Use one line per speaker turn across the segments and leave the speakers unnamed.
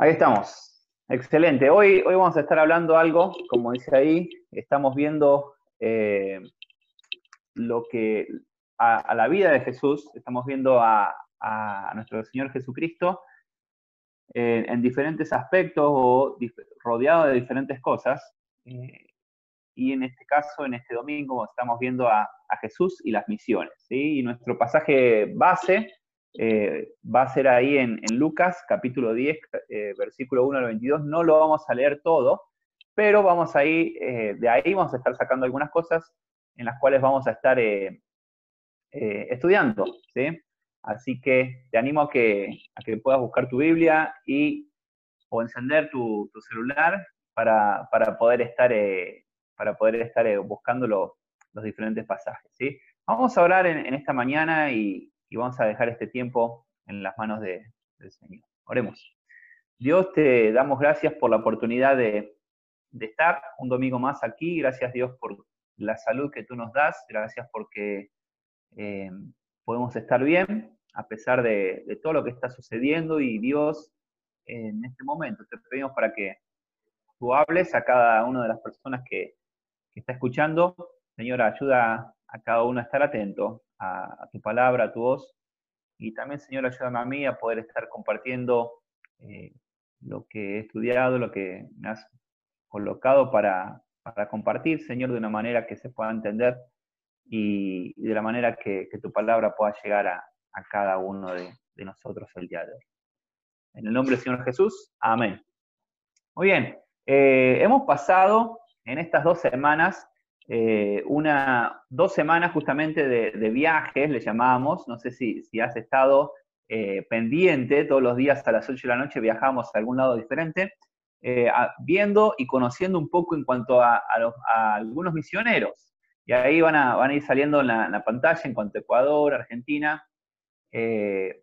Ahí estamos. Excelente. Hoy, hoy vamos a estar hablando algo, como dice ahí, estamos viendo eh, lo que a, la vida de Jesús, estamos viendo a, nuestro Señor Jesucristo en diferentes aspectos o rodeado de diferentes cosas. Eh, y en este caso, en este domingo, estamos viendo a, Jesús y las misiones. ¿sí? Y nuestro pasaje base eh, va a ser ahí en, Lucas capítulo 10, eh, versículo 1 al 22. No lo vamos a leer todo, pero vamos ahí, eh, de ahí vamos a estar sacando algunas cosas en las cuales vamos a estar estudiando. ¿sí? Así que te animo a que, a que puedas buscar tu Biblia y, o encender tu, celular para, para, poder estar, para poder estar buscando los diferentes pasajes. ¿sí? Vamos a orar en esta mañana y, y vamos a dejar este tiempo en las manos del Señor. Oremos. Dios, te damos gracias por la oportunidad de, estar un domingo más aquí. Gracias Dios por la salud que tú nos das. Gracias porque eh, podemos estar bien a pesar de, todo lo que está sucediendo. Y Dios, en este momento te pedimos para que tú hables a cada una de las personas que, que está escuchando. Señora, ayuda a cada uno a estar atento a, tu palabra, a tu voz. Y también, Señor, ayúdame a mí a poder estar compartiendo eh, lo que he estudiado, lo que me has colocado para, compartir, Señor, de una manera que se pueda entender y, de la manera que, tu palabra pueda llegar a, cada uno de, nosotros el día de hoy. En el nombre del Señor Jesús, amén. Muy bien, eh, hemos pasado en estas dos semanas eh, una, dos semanas justamente de, viajes, le llamábamos, no sé si, si has estado eh, pendiente, todos los días a las 8 de la noche viajamos a algún lado diferente, eh, viendo y conociendo un poco en cuanto a, algunos misioneros. Y ahí van a, van a ir saliendo en la, pantalla en cuanto a Ecuador, Argentina,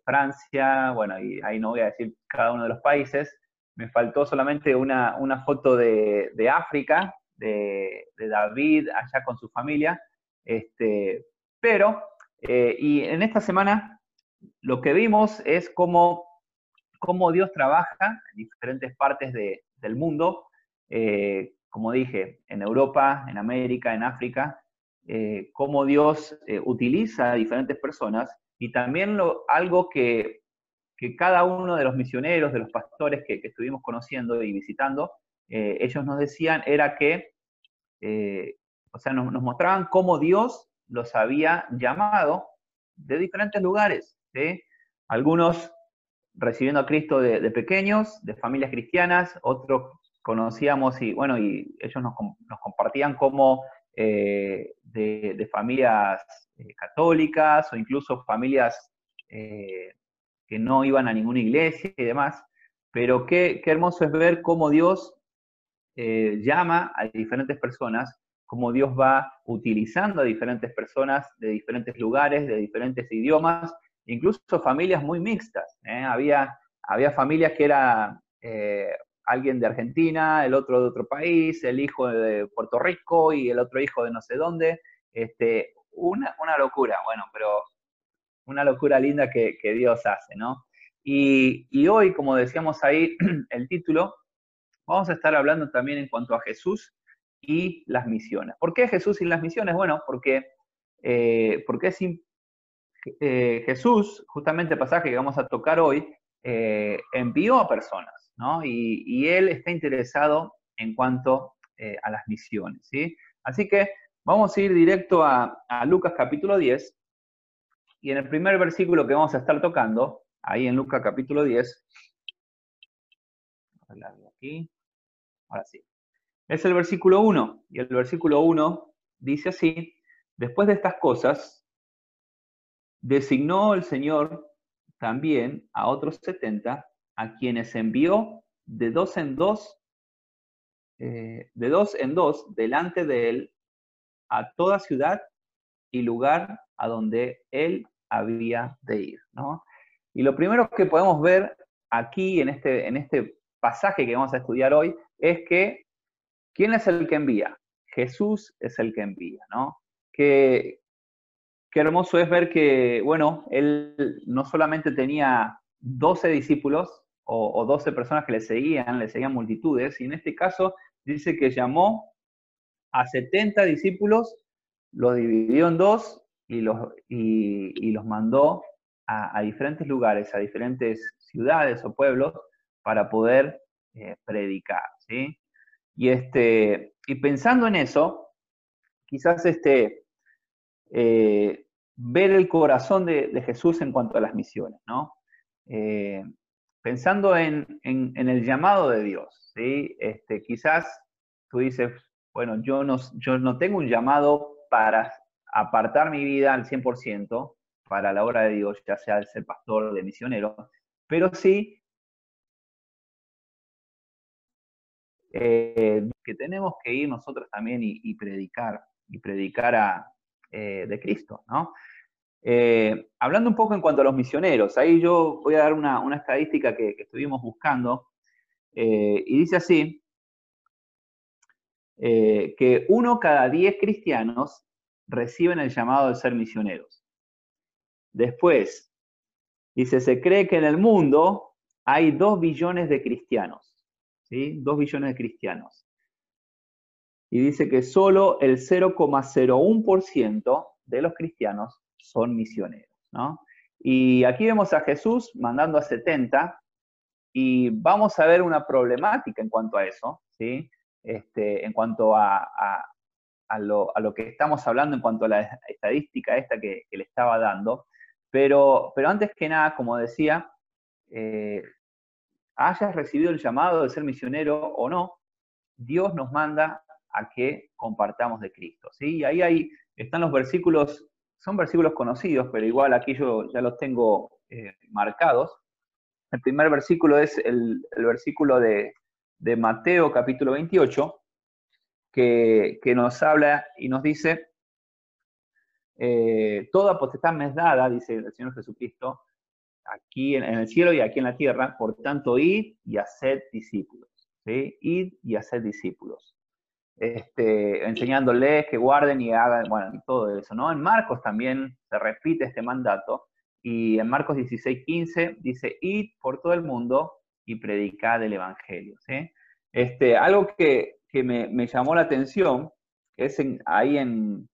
Francia, bueno, y ahí no voy a decir cada uno de los países. Me faltó solamente una, una foto de, de África, de, David allá con su familia. Este, pero, eh, y en esta semana lo que vimos es cómo, cómo Dios trabaja en diferentes partes del mundo, eh, como dije, en Europa, en América, en África, eh, cómo Dios utiliza a diferentes personas y también lo, algo que, cada uno de los misioneros, de los pastores que estuvimos conociendo y visitando, eh, ellos nos decían era que, eh, o sea, nos, mostraban cómo Dios los había llamado de diferentes lugares, Algunos recibiendo a Cristo de, pequeños, de familias cristianas, otros conocíamos y, bueno, y ellos nos, compartían como eh, de, familias católicas o incluso familias que no iban a ninguna iglesia y demás. Pero qué, qué hermoso es ver cómo Dios eh, llama a diferentes personas, como Dios va utilizando a diferentes personas de diferentes lugares, de diferentes idiomas, incluso familias muy mixtas. ¿eh? Había, había familias que era eh, alguien de Argentina, el otro de otro país, el hijo de Puerto Rico y el otro hijo de no sé dónde. Este, una, una locura, bueno, pero una locura linda que, Dios hace, ¿no? Y, y, hoy, como decíamos ahí, el título Vamos a estar hablando también en cuanto a Jesús y las misiones. ¿Por qué Jesús y las misiones? Bueno, porque, eh, porque eh, Jesús, justamente el pasaje que vamos a tocar hoy, eh, envió a personas, ¿no? Y, él está interesado en cuanto a las misiones, ¿sí? Así que vamos a ir directo a, a Lucas capítulo 10, y en el primer versículo que vamos a estar tocando, ahí en Lucas capítulo 10, aquí, Ahora sí. Es el versículo 1. Y el versículo 1 dice así, después de estas cosas, designó el Señor también a otros 70, a quienes envió de dos en dos, eh, de dos en dos, delante de él, a toda ciudad y lugar a donde él había de ir. ¿no? Y lo primero que podemos ver aquí en este, en este pasaje que vamos a estudiar hoy es que, ¿quién es el que envía? Jesús es el que envía, ¿no? Qué, qué hermoso es ver que, bueno, él no solamente tenía 12 discípulos, o, 12 personas que le seguían, le seguían multitudes, y en este caso dice que llamó a 70 discípulos, los dividió en dos y los, y, los mandó a, diferentes lugares, a diferentes ciudades o pueblos para poder eh, predicar. ¿sí? Y, este, y pensando en eso, quizás este, eh, ver el corazón de, Jesús en cuanto a las misiones, ¿no? Eh, pensando en, el llamado de Dios, ¿sí? Este, quizás tú dices, bueno, yo no, yo no tengo un llamado para apartar mi vida al 100% para la obra de Dios, ya sea de ser pastor o de misionero, pero sí eh, que tenemos que ir nosotros también y, predicar, y predicar a, eh, de Cristo, ¿no? Eh, hablando un poco en cuanto a los misioneros, ahí yo voy a dar una, estadística que, estuvimos buscando, y dice así, que uno cada diez cristianos reciben el llamado de ser misioneros. Después, dice, se cree que en el mundo hay dos billones de cristianos, ¿sí? Dos billones de cristianos. Y dice que solo el 0,01% de los cristianos son misioneros. Y aquí vemos a Jesús mandando a 70 y vamos a ver una problemática en cuanto a eso. Este, en cuanto a, lo, que estamos hablando, en cuanto a la estadística esta que, le estaba dando. Pero, pero antes que nada, como decía, eh, hayas recibido el llamado de ser misionero o no, Dios nos manda a que compartamos de Cristo. ¿sí? Y ahí, ahí están los versículos son versículos conocidos, pero igual aquí yo ya los tengo eh, marcados. El primer versículo es el, versículo de, Mateo capítulo 28, que, nos habla y nos dice, eh, toda potestad me es dada, dice el Señor Jesucristo, aquí en, el cielo y aquí en la tierra, por tanto, id y haced discípulos. ¿sí? Id y haced discípulos este, enseñándoles que guarden y hagan, bueno, todo eso, ¿no? En Marcos también se repite este mandato, y en Marcos 16, 15 dice, id por todo el mundo y predicad el Evangelio, ¿sí? Este, algo que, me, llamó la atención es ahí en,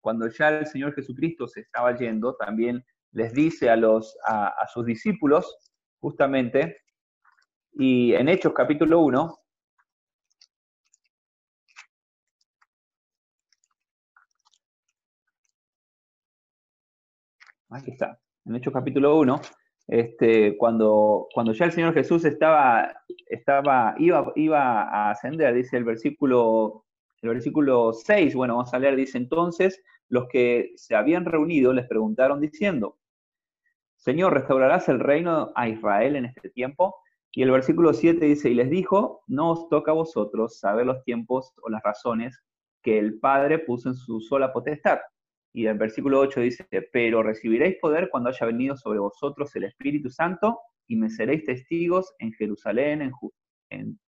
cuando ya el Señor Jesucristo se estaba yendo, también les dice a, los, a, sus discípulos, justamente, y en Hechos capítulo 1, Aquí está, en Hechos capítulo 1, este, cuando, cuando ya el Señor Jesús estaba, estaba, iba, iba a ascender, dice el versículo, el versículo 6, bueno, vamos a leer, dice entonces, los que se habían reunido les preguntaron diciendo, Señor, ¿restaurarás el reino a Israel en este tiempo? Y el versículo 7 dice, y les dijo, no os toca a vosotros saber los tiempos o las razones que el Padre puso en su sola potestad y el versículo 8 dice, pero recibiréis poder cuando haya venido sobre vosotros el Espíritu Santo y me seréis testigos en Jerusalén, en,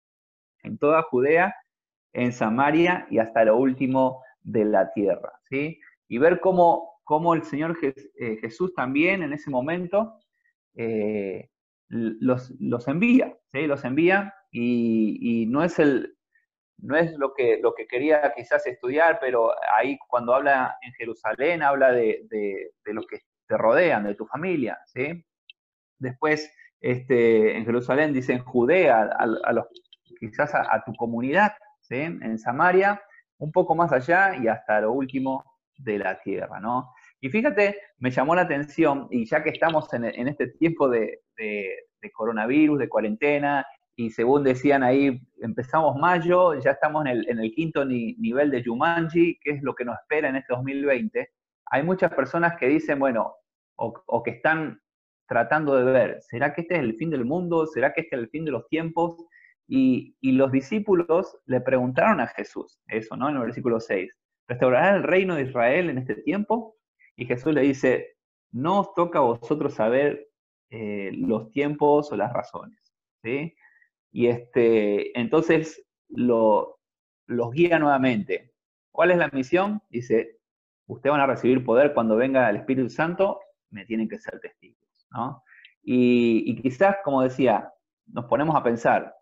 en, toda Judea, en Samaria y hasta lo último de la tierra. ¿sí? Y ver cómo, cómo el Señor eh, Jesús también en ese momento eh, los, los, envía, ¿sí? los envía y, y no es el, no es lo que, lo que quería quizás estudiar, pero ahí cuando habla en Jerusalén, habla de, de, los que te rodean, de tu familia, ¿sí? Después, este, en Jerusalén dice en Judea, a, los, quizás a, tu comunidad, ¿sí? En Samaria, un poco más allá y hasta lo último de la tierra, ¿no? Y fíjate, me llamó la atención, y ya que estamos en, este tiempo de, coronavirus, de cuarentena, y según decían ahí, empezamos mayo, ya estamos en el, quinto nivel de Jumanji, que es lo que nos espera en este 2020. Hay muchas personas que dicen, bueno, o, que están tratando de ver, ¿será que este es el fin del mundo? ¿Será que este es el fin de los tiempos? Y, los discípulos le preguntaron a Jesús eso, ¿no? En el versículo 6, ¿restaurará el reino de Israel en este tiempo? Y Jesús le dice, no os toca a vosotros saber eh, los tiempos o las razones. Y este, entonces lo, los guía nuevamente. ¿Cuál es la misión? Dice, ustedes van a recibir poder cuando venga el Espíritu Santo, me tienen que ser testigos. ¿no? Y, quizás, como decía, nos ponemos a pensar,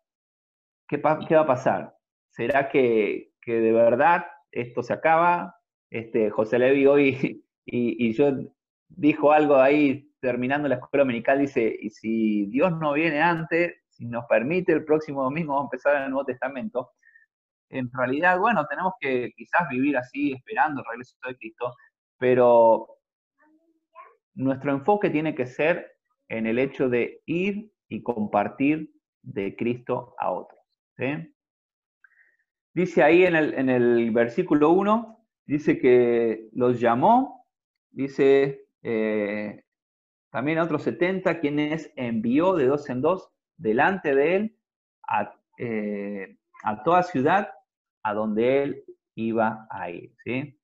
¿qué, va a pasar? ¿Será que, de verdad esto se acaba? Este, José Levi hoy y, yo dijo algo ahí terminando la escuela dominical, dice, y si Dios no viene antes, si nos permite el próximo domingo vamos a empezar el Nuevo Testamento, en realidad, bueno, tenemos que quizás vivir así, esperando el regreso de Cristo, pero nuestro enfoque tiene que ser en el hecho de ir y compartir de Cristo a otros. Dice ahí en el, versículo 1, dice que los llamó, dice eh, también otros 70, quienes envió de dos en dos delante de él a, eh, toda ciudad a donde él iba a ir. Qué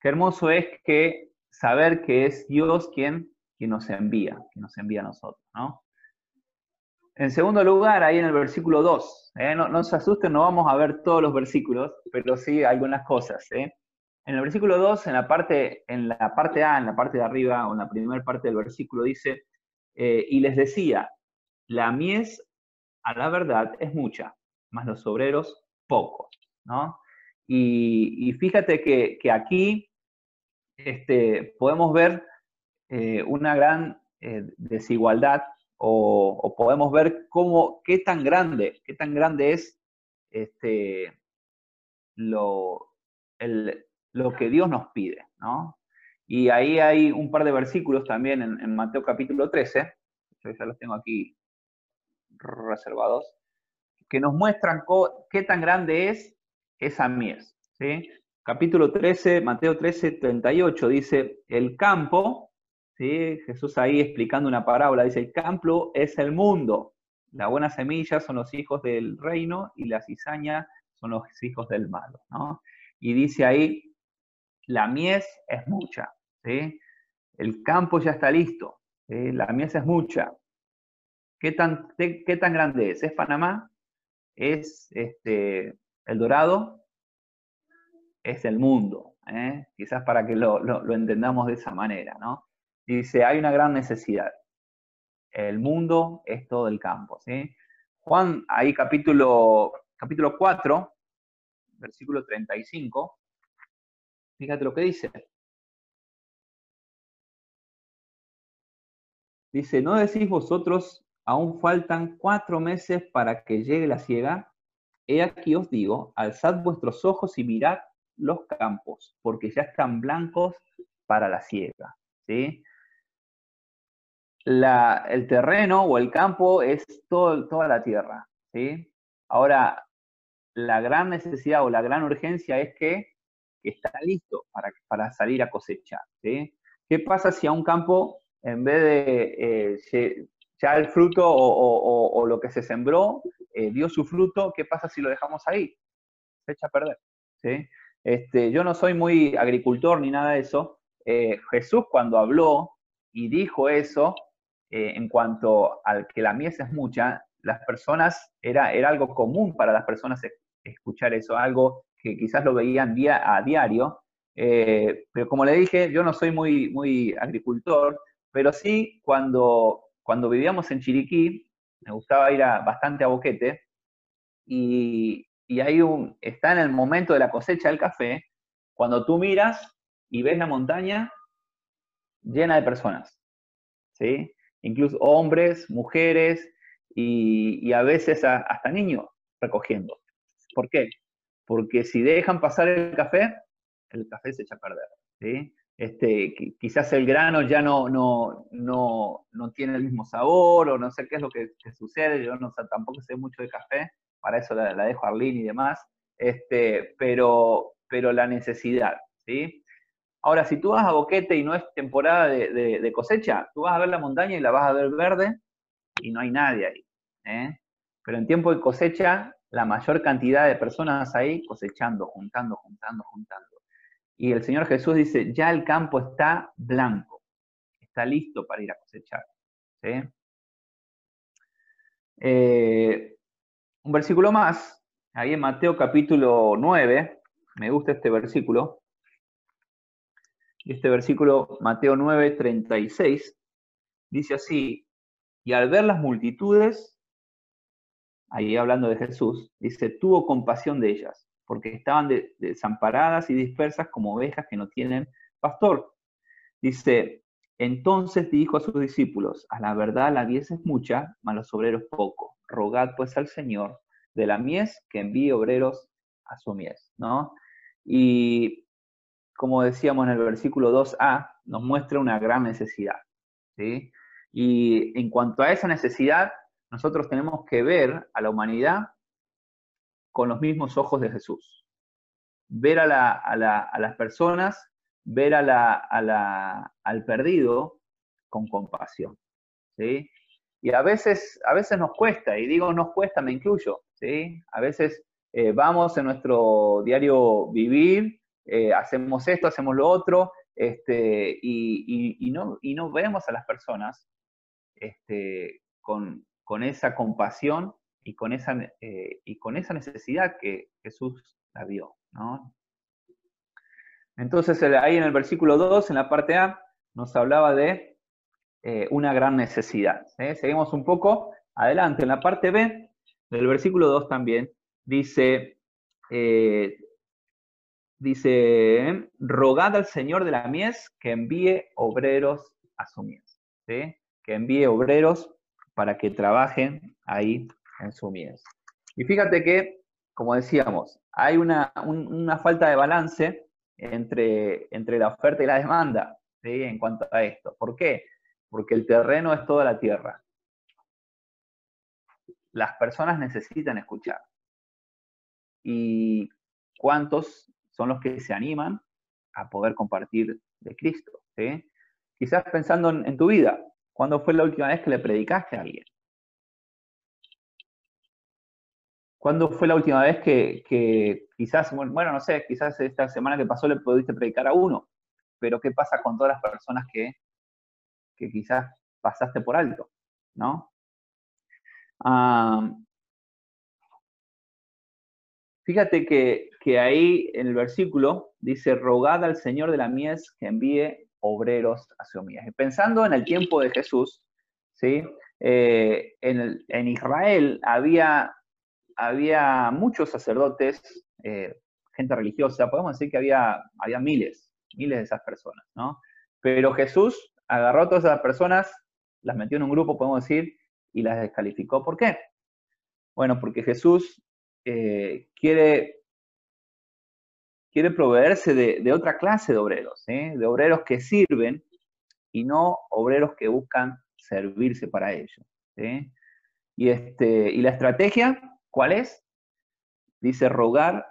hermoso es que saber que es Dios quien, quien nos envía, que nos envía a nosotros. ¿no? En segundo lugar, ahí en el versículo 2, ¿eh? no, se asusten, no vamos a ver todos los versículos, pero sí algunas cosas. ¿eh? En el versículo 2, en la, parte, en la parte A, en la parte de arriba, o en la primera parte del versículo, dice, eh, y les decía, la mies a la verdad es mucha, más los obreros pocos. ¿no? Y, fíjate que, aquí este, podemos ver una gran desigualdad o, podemos ver cómo, qué tan grande, qué tan grande es este, lo, lo que Dios nos pide, ¿no? Y ahí hay un par de versículos también en, Mateo capítulo 13, yo ya los tengo aquí reservados, que nos muestran qué tan grande es esa mies. ¿sí? Capítulo 13, Mateo 13, 38 dice, el campo Jesús ahí explicando una parábola, dice, el campo es el mundo, la buena semilla son los hijos del reino y la cizaña son los hijos del malo, Y dice ahí, la mies es mucha, El campo ya está listo, la mies es mucha. ¿Qué tan, qué, tan grande es? ¿Es Panamá? ¿Es este, El Dorado? Es el mundo, ¿eh? quizás para que lo, lo entendamos de esa manera, ¿no? Dice, hay una gran necesidad. El mundo es todo el campo. ¿sí? Juan, ahí capítulo, capítulo 4, versículo 35, fíjate lo que dice. Dice, ¿no decís vosotros, aún faltan cuatro meses para que llegue la ciega? He aquí os digo, alzad vuestros ojos y mirad los campos, porque ya están blancos para la ciega. ¿sí? El terreno o el campo es todo, toda la tierra. ¿sí? Ahora, la gran necesidad o la gran urgencia es que, está listo para, salir a cosechar. ¿sí? ¿Qué pasa si a un campo, en vez de eh, ya el fruto o, lo que se sembró eh, dio su fruto, qué pasa si lo dejamos ahí? Se echa a perder. ¿sí? Este, yo no soy muy agricultor ni nada de eso. Eh, Jesús cuando habló y dijo eso, eh, en cuanto al que la mies es mucha, las personas, era, era algo común para las personas escuchar eso, algo que quizás lo veían día a diario, eh, pero como le dije, yo no soy muy, muy agricultor, pero sí cuando, cuando vivíamos en Chiriquí, me gustaba ir bastante a Boquete, y, y ahí un, está en el momento de la cosecha del café, cuando tú miras y ves la montaña llena de personas, ¿sí? Incluso hombres, mujeres y, a veces hasta niños recogiendo. ¿Por qué? Porque si dejan pasar el café, el café se echa a perder. ¿sí? Este, quizás el grano ya no, no, no, no, tiene el mismo sabor o no sé qué es lo que, sucede, yo no tampoco sé mucho de café, para eso la, dejo a Arlene y demás, este, pero, pero la necesidad, ¿sí? Ahora, si tú vas a Boquete y no es temporada de, cosecha, tú vas a ver la montaña y la vas a ver verde y no hay nadie ahí. ¿eh? Pero en tiempo de cosecha, la mayor cantidad de personas ahí cosechando, juntando, juntando, juntando. Y el Señor Jesús dice, ya el campo está blanco, está listo para ir a cosechar. Eh, un versículo más, ahí en Mateo capítulo 9, me gusta este versículo, este versículo, Mateo 9, 36, dice así, y al ver las multitudes, ahí hablando de Jesús, dice, tuvo compasión de ellas, porque estaban desamparadas y dispersas como ovejas que no tienen pastor. Dice, entonces dijo a sus discípulos, a la verdad la mies es mucha, mas los obreros poco. Rogad pues al Señor de la mies que envíe obreros a su mies, ¿no? Y como decíamos en el versículo 2a, nos muestra una gran necesidad, ¿sí? Y en cuanto a esa necesidad, nosotros tenemos que ver a la humanidad con los mismos ojos de Jesús. Ver a, las personas, ver a al perdido con compasión. ¿sí? Y a veces, a veces nos cuesta, y digo nos cuesta, me incluyo. ¿sí? A veces eh, vamos en nuestro diario vivir, eh, hacemos esto, hacemos lo otro, este, y, no, y no vemos a las personas este, con, con esa compasión y con esa, eh, y con esa necesidad que Jesús la vio. ¿no? Entonces ahí en el versículo 2, en la parte A, nos hablaba de eh, una gran necesidad. Seguimos un poco adelante. En la parte B del versículo 2 también dice, dice, rogad al Señor de la mies que envíe obreros a su mies. Que envíe obreros para que trabajen ahí en su mies. Y fíjate que, como decíamos, hay una, falta de balance entre, entre, la oferta y la demanda en cuanto a esto. ¿Por qué? Porque el terreno es toda la tierra. Las personas necesitan escuchar. ¿Y cuántos son los que se animan a poder compartir de Cristo? Quizás pensando en tu vida, ¿Cuándo fue la última vez que le predicaste a alguien? ¿Cuándo fue la última vez que, quizás, bueno, no sé, quizás esta semana que pasó le pudiste predicar a uno, pero ¿qué pasa con todas las personas que, quizás pasaste por alto? ¿No? Fíjate que, que, ahí en el versículo dice, rogad al Señor de la mies que envíe obreros a su Y pensando en el tiempo de Jesús, ¿sí? Eh, en, Israel había, había muchos sacerdotes, eh, gente religiosa, podemos decir que había, había miles, miles de esas personas, ¿no? Pero Jesús agarró a todas esas personas, las metió en un grupo, podemos decir, y las descalificó. ¿Por qué? Bueno, porque Jesús eh, quiere quiere proveerse de, otra clase de obreros, ¿eh? de obreros que sirven y no obreros que buscan servirse para ellos. Y, este, y la estrategia, ¿cuál es? Dice rogar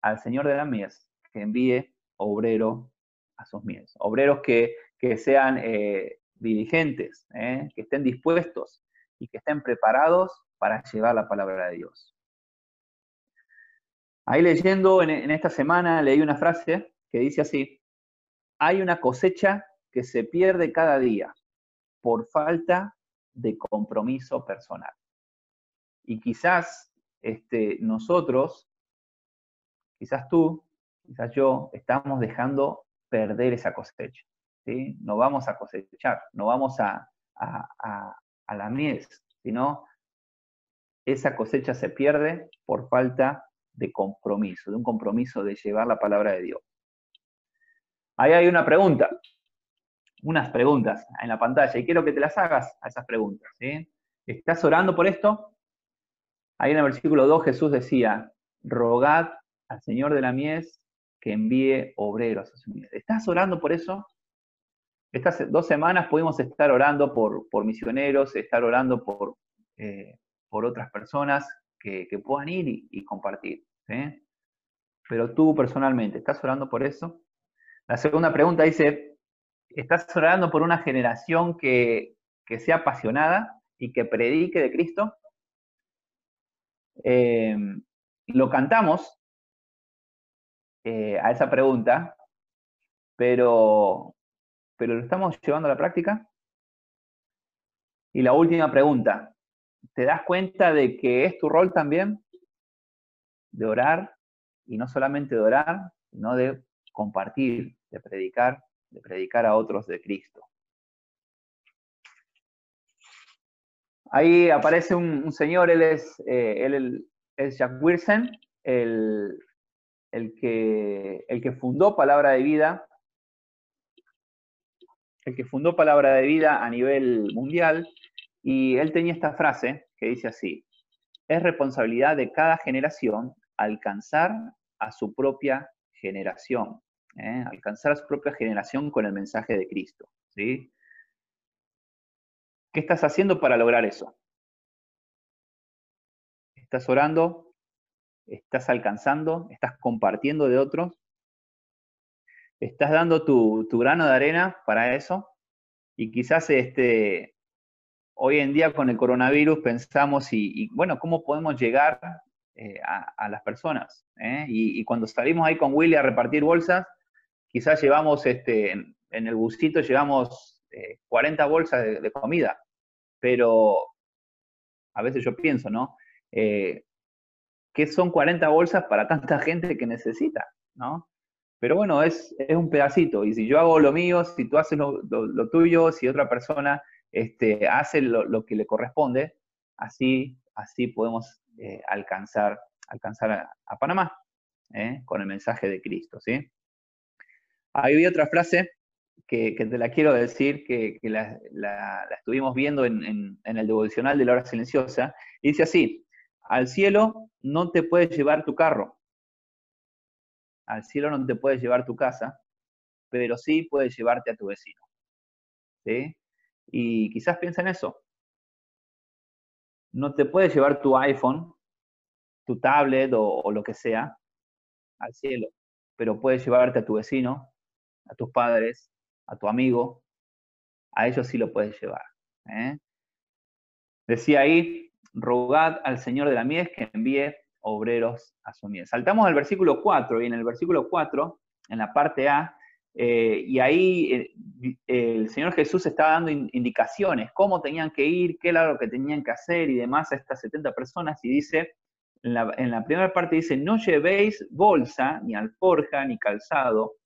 al Señor de la mies que envíe obrero a sus mies, obreros que, sean eh, dirigentes, ¿eh? que estén dispuestos y que estén preparados para llevar la palabra de Dios. Ahí leyendo en, esta semana leí una frase que dice así, hay una cosecha que se pierde cada día por falta de compromiso personal. Y quizás este, nosotros, quizás tú, quizás yo, estamos dejando perder esa cosecha. ¿sí? No vamos a cosechar, no vamos a, a, a la mies, sino esa cosecha se pierde por falta de compromiso, de un compromiso de llevar la palabra de Dios. Ahí hay una pregunta, unas preguntas en la pantalla, y quiero que te las hagas a esas preguntas. ¿Estás orando por esto? Ahí en el versículo 2 Jesús decía, rogad al Señor de la mies que envíe obreros a su mies. ¿Estás orando por eso? Estas dos semanas pudimos estar orando por, por misioneros, estar orando por, eh, por otras personas que, puedan ir y, compartir. Pero tú personalmente, ¿estás orando por eso? La segunda pregunta dice, ¿estás orando por una generación que, sea apasionada y que predique de Cristo? Eh, lo cantamos eh, a esa pregunta, pero, pero ¿lo estamos llevando a la práctica? Y la última pregunta, te das cuenta de que es tu rol también de orar, y no solamente de orar, sino de compartir, de predicar, de predicar a otros de Cristo. ahí aparece un, señor, él es, eh, él, es Jack Wilson, el, el, que, el que fundó Palabra de Vida, el que fundó Palabra de Vida a nivel mundial, y él tenía esta frase que dice así, es responsabilidad de cada generación alcanzar a su propia generación, ¿eh? alcanzar a su propia generación con el mensaje de Cristo. ¿sí? ¿Qué estás haciendo para lograr eso? ¿Estás orando? ¿Estás alcanzando? ¿Estás compartiendo de otros? ¿Estás dando tu, grano de arena para eso? Y quizás este, hoy en día con el coronavirus pensamos y, bueno, ¿cómo podemos llegar eh, a, las personas? Eh? Y, cuando salimos ahí con Willy a repartir bolsas, quizás llevamos este, en, el busito llevamos 40 eh, bolsas de, comida, pero a veces yo pienso, ¿no? ¿Qué son 40 bolsas para tanta gente que necesita, ¿no? Pero bueno, es, un pedacito, y si yo hago lo mío, si tú haces lo, tuyo, si otra persona este, hace lo, que le corresponde, así, así podemos alcanzar, alcanzar a, Panamá con el mensaje de Cristo, ¿sí? Ahí otra frase que, te la quiero decir, que, la, estuvimos viendo en, el devocional de la hora silenciosa, dice así, al cielo no te puedes llevar tu carro, al cielo no te puedes llevar tu casa, pero sí puedes llevarte a tu vecino. ¿Sí? Y quizás piensa en eso. No te puedes llevar tu iPhone, tu tablet o lo que sea al cielo, pero puedes llevarte a tu vecino, a tus padres, a tu amigo, a ellos sí lo puedes llevar. ¿eh? Decía ahí, rogad al Señor de la mies que envíe obreros a su mies. Saltamos al versículo 4 y en el versículo 4, en la parte A, eh, y ahí eh, el Señor Jesús estaba dando indicaciones, cómo tenían que ir, qué era lo que tenían que hacer y demás a estas 70 personas, y dice, en la, primera parte dice, no llevéis bolsa, ni alforja, ni calzado,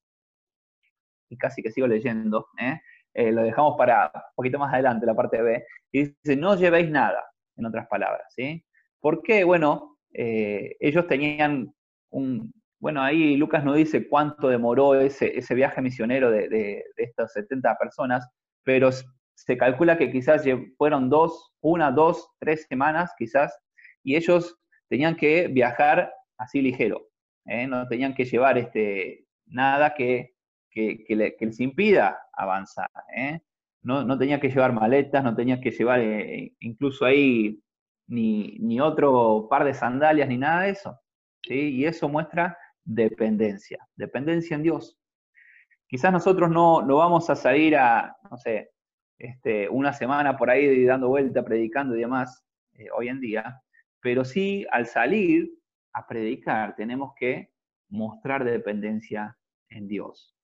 y casi que sigo leyendo, ¿eh? Eh, lo dejamos para un poquito más adelante, la parte B, y dice, no llevéis nada, en otras palabras, ¿sí? ¿Por qué? Bueno, eh, ellos tenían un, bueno, ahí Lucas no dice cuánto demoró ese, viaje misionero de, estas 70 personas, pero se calcula que quizás fueron dos, una, dos, tres semanas quizás, y ellos tenían que viajar así ligero, no tenían que llevar este, nada que les impida avanzar. ¿eh? No, tenía que llevar maletas, no tenía que llevar eh, incluso ahí ni, otro par de sandalias ni nada de eso. ¿sí? Y eso muestra dependencia, dependencia en Dios. Quizás nosotros no, no vamos a salir a, no sé, este, una semana por ahí dando vuelta, predicando y demás, eh, hoy en día, pero sí al salir a predicar tenemos que mostrar dependencia en Dios.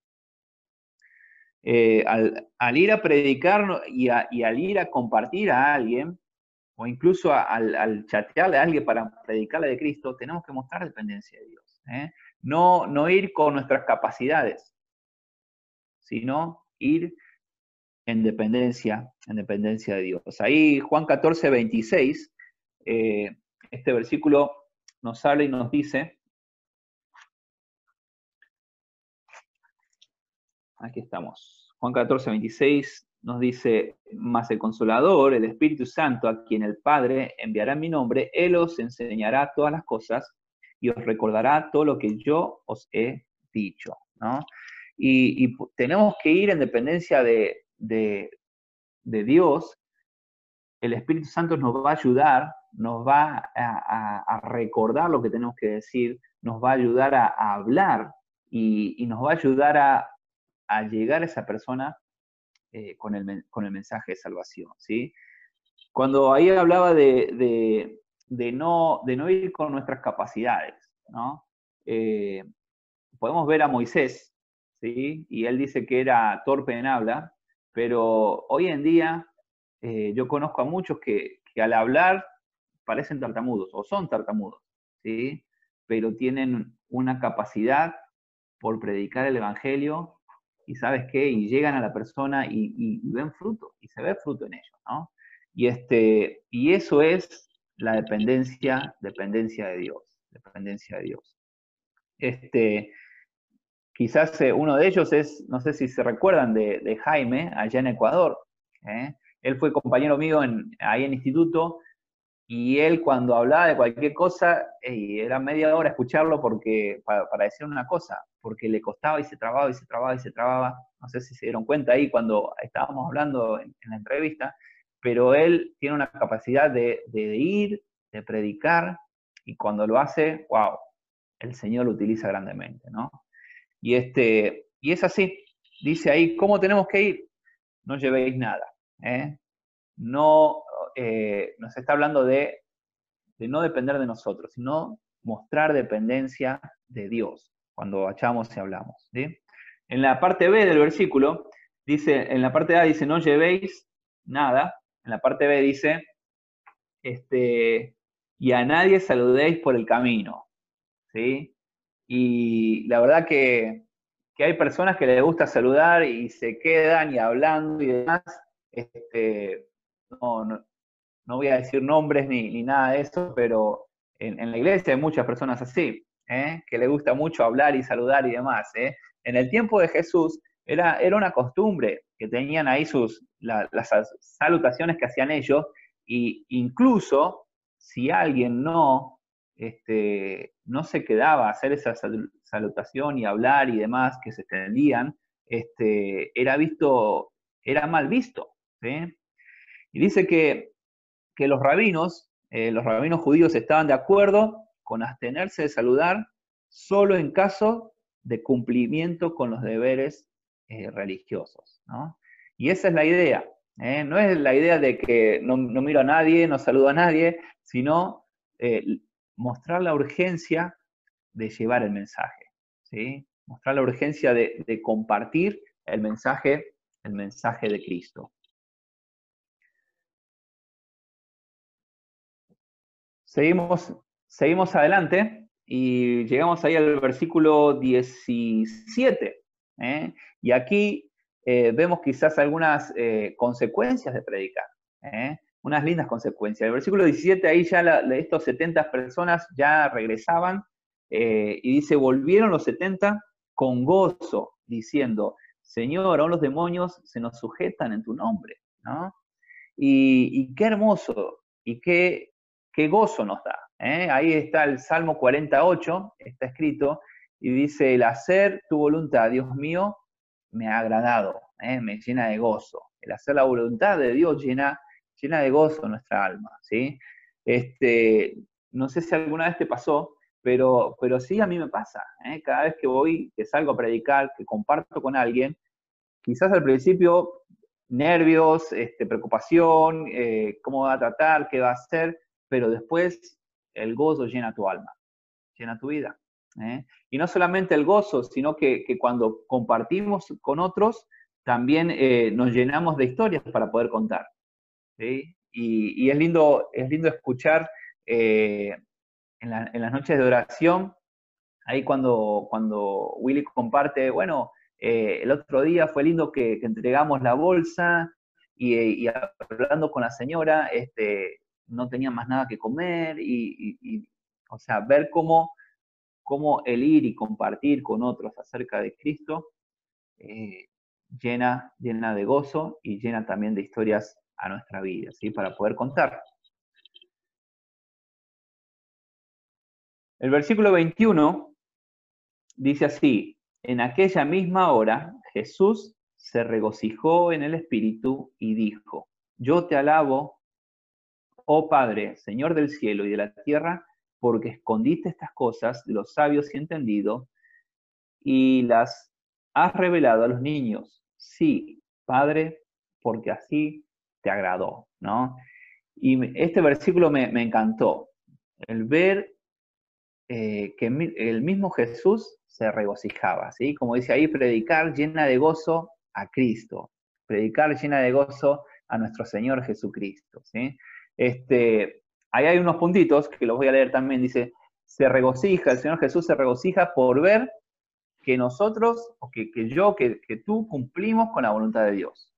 Eh, al, ir a predicar y, al ir a compartir a alguien, o incluso al, chatearle a alguien para predicarle de Cristo, tenemos que mostrar dependencia de Dios. ¿eh? No, no ir con nuestras capacidades, sino ir en dependencia, en dependencia de Dios. Ahí Juan 14, 26, eh, este versículo nos habla y nos dice, Aquí estamos. Juan 14, 26 nos dice, más el consolador, el Espíritu Santo, a quien el Padre enviará en mi nombre, Él os enseñará todas las cosas y os recordará todo lo que yo os he dicho. Y, tenemos que ir en dependencia de, Dios. El Espíritu Santo nos va a ayudar, nos va a, recordar lo que tenemos que decir, nos va a ayudar a, hablar y, nos va a ayudar a, a llegar a esa persona eh, con, el, con, el, mensaje de salvación. ¿sí? Cuando ahí hablaba de, de, no, de no ir con nuestras capacidades, ¿no? Eh, podemos ver a Moisés, ¿sí? y él dice que era torpe en habla, pero hoy en día eh, yo conozco a muchos que, que, al hablar parecen tartamudos o son tartamudos, ¿sí? pero tienen una capacidad por predicar el Evangelio y sabes qué, y llegan a la persona y, ven fruto, y se ve fruto en ellos, ¿no? Y, este, y eso es la dependencia, dependencia de Dios, dependencia de Dios. Este, quizás eh, uno de ellos es, no sé si se recuerdan de, Jaime, allá en Ecuador. ¿eh? Él fue compañero mío en, ahí en instituto y él cuando hablaba de cualquier cosa, era media hora escucharlo porque, para, decir una cosa, porque le costaba y se trababa y se trababa y se trababa. No sé si se dieron cuenta ahí cuando estábamos hablando en, la entrevista, pero él tiene una capacidad de, ir, de predicar, y cuando lo hace, wow, el Señor lo utiliza grandemente, ¿no? Y, este, y es así, dice ahí, ¿cómo tenemos que ir? No llevéis nada, ¿eh? No eh, nos está hablando de, no depender de nosotros, sino mostrar dependencia de Dios cuando echamos y hablamos. En la parte B del versículo, dice, en la parte A dice, no llevéis nada, en la parte B dice, este, y a nadie saludéis por el camino. ¿sí? Y la verdad que, que hay personas que les gusta saludar y se quedan y hablando y demás. Este, no, no voy a decir nombres ni, nada de eso, pero en, la iglesia hay muchas personas así, ¿eh? que le gusta mucho hablar y saludar y demás. ¿eh? En el tiempo de Jesús era, era una costumbre que tenían ahí sus, las salutaciones que hacían ellos, e incluso si alguien no, este, no se quedaba a hacer esa salutación y hablar y demás que se extendían, este, era visto, era mal visto. Y dice que que los rabinos, eh, los rabinos judíos estaban de acuerdo con abstenerse de saludar solo en caso de cumplimiento con los deberes eh, religiosos. Y esa es la idea. ¿eh? No es la idea de que no, miro a nadie, no saludo a nadie, sino mostrar la urgencia de llevar el mensaje. ¿sí? Mostrar la urgencia de, de compartir el mensaje, el mensaje de Cristo. Seguimos, seguimos adelante y llegamos ahí al versículo 17. ¿Eh? Y aquí eh, vemos quizás algunas eh, consecuencias de predicar, unas lindas consecuencias. El versículo 17, ahí ya la, estos 70 personas ya regresaban y dice, volvieron los 70 con gozo, diciendo, Señor, aún los demonios se nos sujetan en tu nombre. Y, y qué hermoso y qué qué gozo nos da. Ahí está el Salmo 48, está escrito, y dice, el hacer tu voluntad, Dios mío, me ha agradado, ¿eh? me llena de gozo. El hacer la voluntad de Dios llena, llena de gozo nuestra alma. ¿sí? Este, no sé si alguna vez te pasó, pero, pero sí a mí me pasa. ¿eh? Cada vez que voy, que salgo a predicar, que comparto con alguien, quizás al principio nervios, este, preocupación, cómo va a tratar, qué va a hacer, pero después el gozo llena tu alma, llena tu vida. ¿Eh? Y no solamente el gozo, sino que, cuando compartimos con otros, también eh, nos llenamos de historias para poder contar. Y, es, lindo, es lindo escuchar eh, en, las noches de oración, ahí cuando, cuando Willy comparte, bueno, el otro día fue lindo que, entregamos la bolsa y, y, hablando con la señora, este, no tenían más nada que comer y, o sea, ver cómo, cómo, el ir y compartir con otros acerca de Cristo eh, llena, llena de gozo y llena también de historias a nuestra vida, ¿sí? Para poder contar. El versículo 21 dice así, en aquella misma hora Jesús se regocijó en el Espíritu y dijo, yo te alabo, oh Padre, Señor del cielo y de la tierra, porque escondiste estas cosas de los sabios y entendidos y las has revelado a los niños. Sí, Padre, porque así te agradó, ¿no? Y este versículo me, encantó, el ver eh, que el mismo Jesús se regocijaba, ¿sí? Como dice ahí, predicar llena de gozo a Cristo, predicar llena de gozo a nuestro Señor Jesucristo, ¿sí? Este, ahí hay unos puntitos que los voy a leer también. Dice, se regocija, el Señor Jesús se regocija por ver que nosotros, o que, yo, que, tú cumplimos con la voluntad de Dios.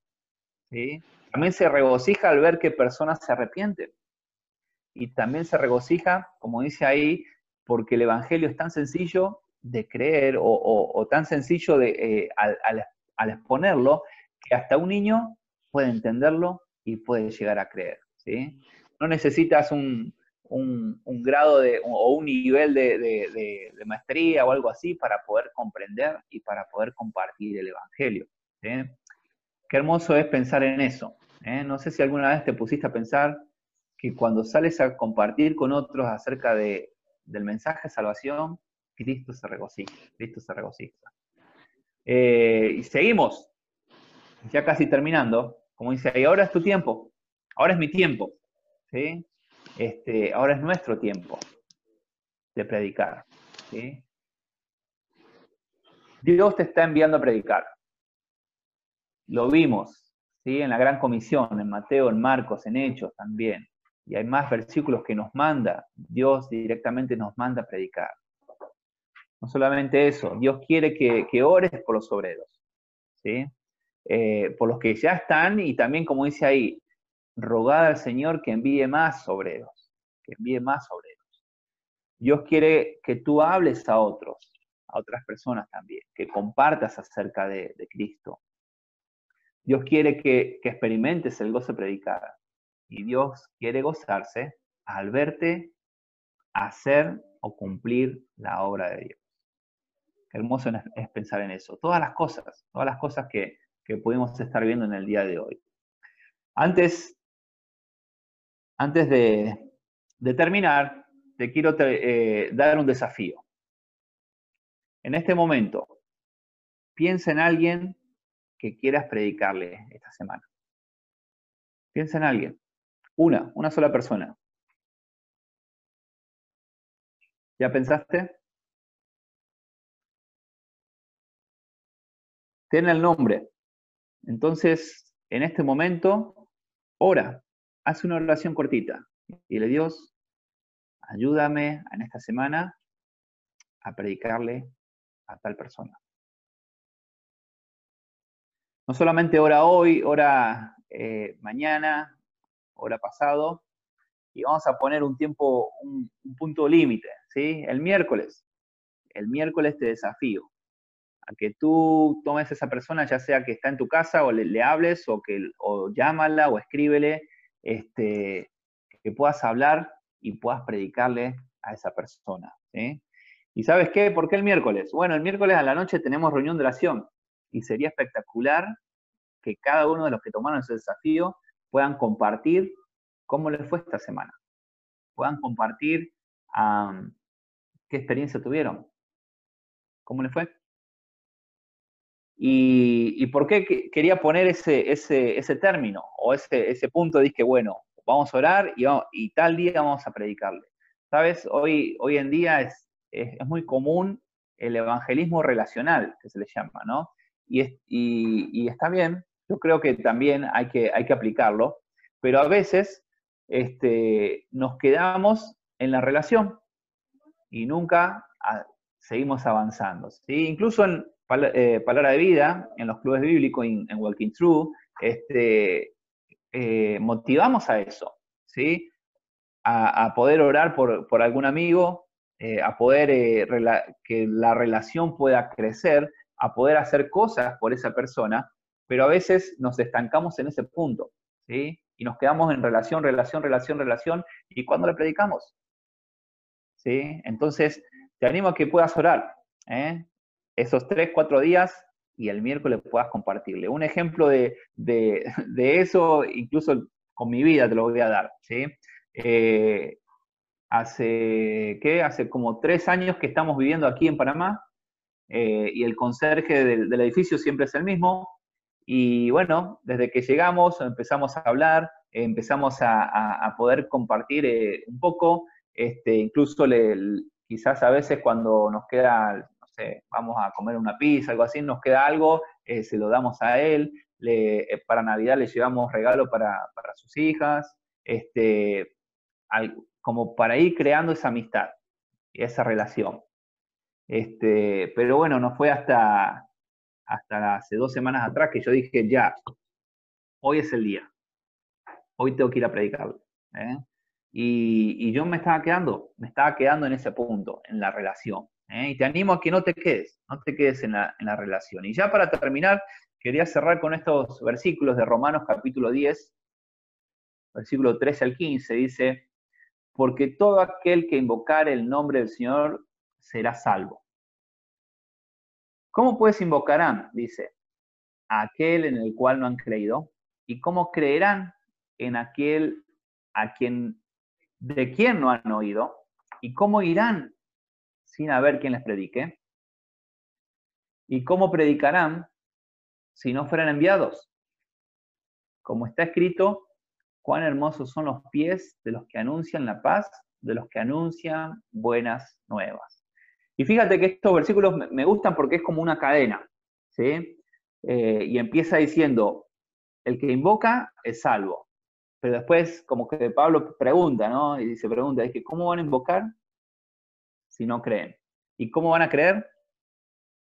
¿sí? También se regocija al ver que personas se arrepienten. Y también se regocija, como dice ahí, porque el Evangelio es tan sencillo de creer o, tan sencillo de, eh, al, exponerlo que hasta un niño puede entenderlo y puede llegar a creer. ¿sí? No necesitas un, grado de, o un nivel de, maestría o algo así para poder comprender y para poder compartir el Evangelio. Qué hermoso es pensar en eso. No sé si alguna vez te pusiste a pensar que cuando sales a compartir con otros acerca del mensaje de salvación, Cristo se regocija, Cristo se regocija. Eh, y seguimos, ya casi terminando, como dice ahí, ahora es tu tiempo, ahora es mi tiempo, ¿sí? Este, ahora es nuestro tiempo de predicar. Dios te está enviando a predicar. Lo vimos, ¿sí? En la Gran Comisión, en Mateo, en Marcos, en Hechos también. Y hay más versículos que nos manda, Dios directamente nos manda a predicar. No solamente eso, Dios quiere que, ores por los obreros, ¿sí? Eh, por los que ya están y también, como dice ahí, rogad al Señor que envíe más obreros, que envíe más obreros. Dios quiere que tú hables a otros, a otras personas también, que compartas acerca de, Cristo. Dios quiere que, experimentes el gozo de predicar. Y Dios quiere gozarse al verte hacer o cumplir la obra de Dios hermoso es pensar en eso. Todas las cosas, todas las cosas que, que pudimos estar viendo en el día de hoy. Antes, antes de, terminar, te quiero eh, dar un desafío. En este momento, piensa en alguien que quieras predicarle esta semana. Piensa en alguien. Una, una sola persona. ¿Ya pensaste? Ten el nombre. Entonces, en este momento, ora, haz una oración cortita. Y le Dios, ayúdame en esta semana a predicarle a tal persona. No solamente ora hoy, ora eh, mañana, ora pasado, y vamos a poner un tiempo, un, un punto límite, ¿sí? El miércoles. El miércoles te desafío a que tú tomes a esa persona, ya sea que está en tu casa o le, hables o que o llámala o escríbele, este, que puedas hablar y puedas predicarle a esa persona. ¿Y sabes qué? ¿Por qué el miércoles? Bueno, el miércoles a la noche tenemos reunión de oración y sería espectacular que cada uno de los que tomaron ese desafío puedan compartir cómo les fue esta semana. Puedan compartir qué experiencia tuvieron. ¿Cómo les fue? Y, por qué quería poner ese, ese, ese término o ese, ese punto? Dije, bueno, vamos a orar y, y, tal día vamos a predicarle. ¿Sabes? Hoy, hoy en día es, es, muy común el evangelismo relacional, que se le llama, ¿no? Y, y, y, está bien, yo creo que también hay que, hay que aplicarlo, pero a veces este, nos quedamos en la relación y nunca seguimos avanzando. ¿sí? Incluso en, eh, palabra de vida en los clubes bíblicos, en, Walking True, este, eh, motivamos a eso, ¿sí? A, poder orar por, algún amigo, eh, a poder que la relación pueda crecer, a poder hacer cosas por esa persona, pero a veces nos estancamos en ese punto, ¿sí? Y nos quedamos en relación, relación, relación, relación, ¿y cuando le predicamos? ¿Sí? Entonces, te animo a que puedas orar, ¿eh? Esos tres, cuatro días y el miércoles puedas compartirle. Un ejemplo de, eso, incluso con mi vida te lo voy a dar. ¿sí? Eh, hace, ¿qué? Hace como tres años que estamos viviendo aquí en Panamá eh, y el conserje del, edificio siempre es el mismo. Y bueno, desde que llegamos empezamos a hablar, empezamos a, poder compartir eh, un poco, este, incluso quizás a veces cuando nos queda vamos a comer una pizza, algo así, nos queda algo, eh, se lo damos a él, eh, para Navidad le llevamos regalo para, sus hijas, este, como para ir creando esa amistad y esa relación. Este, pero bueno, no fue hasta, hasta hace dos semanas atrás que yo dije, ya, hoy es el día. Hoy tengo que ir a predicar. ¿eh? Y, yo me estaba quedando, me estaba quedando en ese punto, en la relación. ¿Eh? Y te animo a que no te quedes, no te quedes en la, relación. Y ya para terminar, quería cerrar con estos versículos de Romanos capítulo 10, versículo 13 al 15, dice, porque todo aquel que invocar el nombre del Señor será salvo. ¿Cómo pues invocarán? Dice, aquel en el cual no han creído. ¿Y cómo creerán en aquel a quien de quien no han oído? ¿Y cómo irán sin haber quien les predique? ¿Y cómo predicarán si no fueran enviados? Como está escrito, cuán hermosos son los pies de los que anuncian la paz, de los que anuncian buenas nuevas. Y fíjate que estos versículos me gustan porque es como una cadena, ¿sí? Eh, y empieza diciendo, el que invoca es salvo. Pero después, como que Pablo pregunta, ¿no? Y dice, pregunta, es que ¿cómo van a invocar si no creen? ¿Y cómo van a creer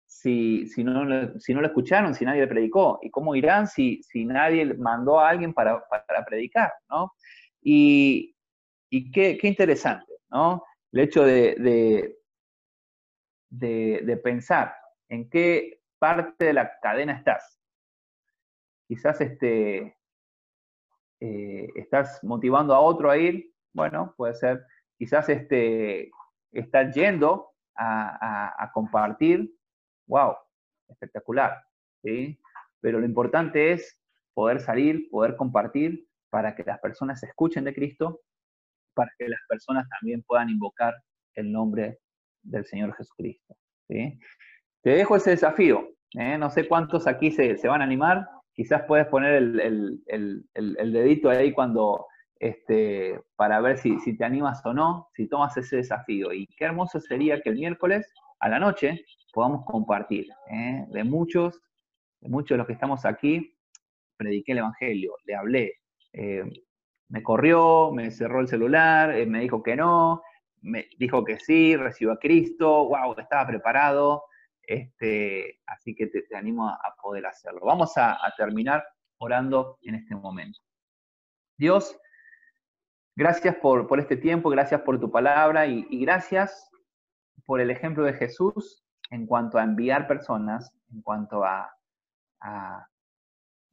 si, si, no, si no lo escucharon, si nadie le predicó? ¿Y cómo irán si, si nadie mandó a alguien para, para predicar? ¿no? Y, y qué, qué, interesante, ¿no? El hecho de, de, de, pensar en qué parte de la cadena estás. Quizás este, eh, estás motivando a otro a ir, bueno, puede ser, quizás este, estás yendo a, a compartir wow, espectacular, ¿sí? Pero lo importante es poder salir, poder compartir para que las personas escuchen de Cristo, para que las personas también puedan invocar el nombre del Señor Jesucristo. ¿sí? Te dejo ese desafío. ¿eh? No sé cuántos aquí se, van a animar. Quizás puedes poner el, dedito ahí cuando, este, para ver si, te animas o no, si tomas ese desafío. Y qué hermoso sería que el miércoles a la noche podamos compartir. ¿eh? De muchos, de muchos de los que estamos aquí, prediqué el Evangelio, le hablé. Eh, me corrió, me cerró el celular, eh, me dijo que no, me dijo que sí, recibió a Cristo, wow, estaba preparado. Este, así que te, animo a, poder hacerlo. Vamos a, terminar orando en este momento. Dios, gracias por, por este tiempo, gracias por tu palabra y, gracias por el ejemplo de Jesús en cuanto a enviar personas, en cuanto a,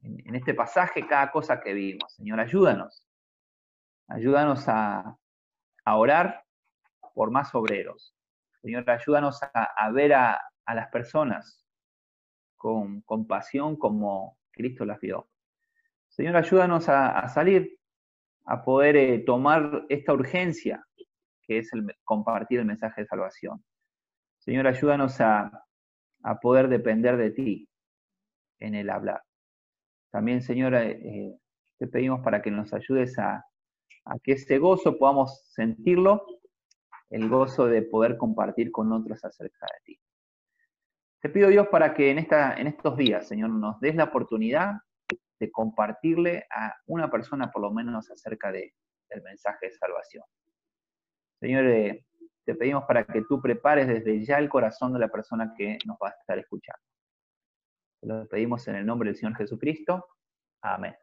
en, este pasaje, cada cosa que vimos. Señor, ayúdanos. Ayúdanos a, orar por más obreros. Señor, ayúdanos a, ver a, las personas con compasión como Cristo las vio. Señor, ayúdanos a, salir, a poder eh, tomar esta urgencia que es el compartir el mensaje de salvación. Señor, ayúdanos a, poder depender de ti en el hablar. También, Señor, eh, te pedimos para que nos ayudes a, que ese gozo podamos sentirlo, el gozo de poder compartir con otros acerca de ti. Te pido, Dios, para que en, esta, en estos días, Señor, nos des la oportunidad de compartirle a una persona por lo menos acerca de, del mensaje de salvación. Señor, te pedimos para que tú prepares desde ya el corazón de la persona que nos va a estar escuchando. Lo pedimos en el nombre del Señor Jesucristo. Amén.